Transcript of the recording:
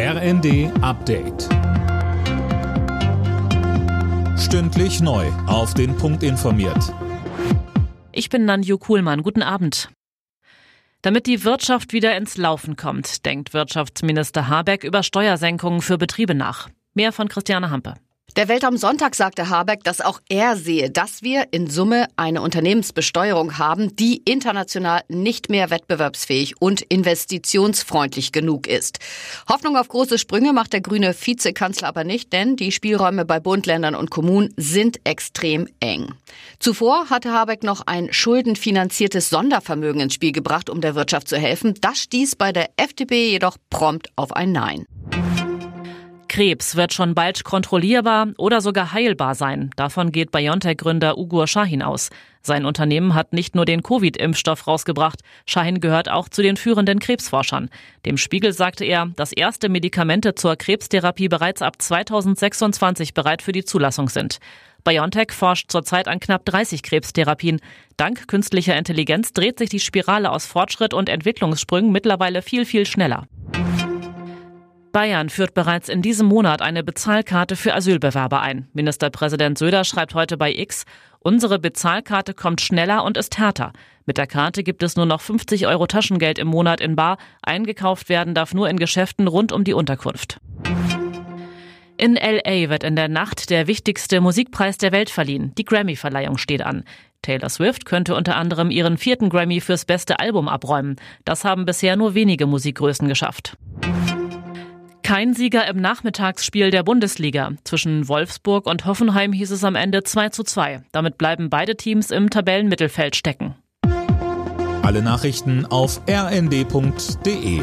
RND Update. Stündlich neu. Auf den Punkt informiert. Ich bin Nanju Kuhlmann. Guten Abend. Damit die Wirtschaft wieder ins Laufen kommt, denkt Wirtschaftsminister Habeck über Steuersenkungen für Betriebe nach. Mehr von Christiane Hampe. Der Welt am Sonntag sagte Habeck, dass auch er sehe, dass wir in Summe eine Unternehmensbesteuerung haben, die international nicht mehr wettbewerbsfähig und investitionsfreundlich genug ist. Hoffnung auf große Sprünge macht der grüne Vizekanzler aber nicht, denn die Spielräume bei Bund, Ländern und Kommunen sind extrem eng. Zuvor hatte Habeck noch ein schuldenfinanziertes Sondervermögen ins Spiel gebracht, um der Wirtschaft zu helfen. Das stieß bei der FDP jedoch prompt auf ein Nein. Krebs wird schon bald kontrollierbar oder sogar heilbar sein. Davon geht BioNTech-Gründer Ugur Shahin aus. Sein Unternehmen hat nicht nur den Covid-Impfstoff rausgebracht, Shahin gehört auch zu den führenden Krebsforschern. Dem Spiegel sagte er, dass erste Medikamente zur Krebstherapie bereits ab 2026 bereit für die Zulassung sind. BioNTech forscht zurzeit an knapp 30 Krebstherapien. Dank künstlicher Intelligenz dreht sich die Spirale aus Fortschritt und Entwicklungssprüngen mittlerweile viel, viel schneller. Bayern führt bereits in diesem Monat eine Bezahlkarte für Asylbewerber ein. Ministerpräsident Söder schreibt heute bei X, unsere Bezahlkarte kommt schneller und ist härter. Mit der Karte gibt es nur noch 50 Euro Taschengeld im Monat in Bar. Eingekauft werden darf nur in Geschäften rund um die Unterkunft. In LA wird in der Nacht der wichtigste Musikpreis der Welt verliehen. Die Grammy-Verleihung steht an. Taylor Swift könnte unter anderem ihren vierten Grammy fürs beste Album abräumen. Das haben bisher nur wenige Musikgrößen geschafft. Kein Sieger im Nachmittagsspiel der Bundesliga. Zwischen Wolfsburg und Hoffenheim hieß es am Ende 2 zu 2. Damit bleiben beide Teams im Tabellenmittelfeld stecken. Alle Nachrichten auf rnd.de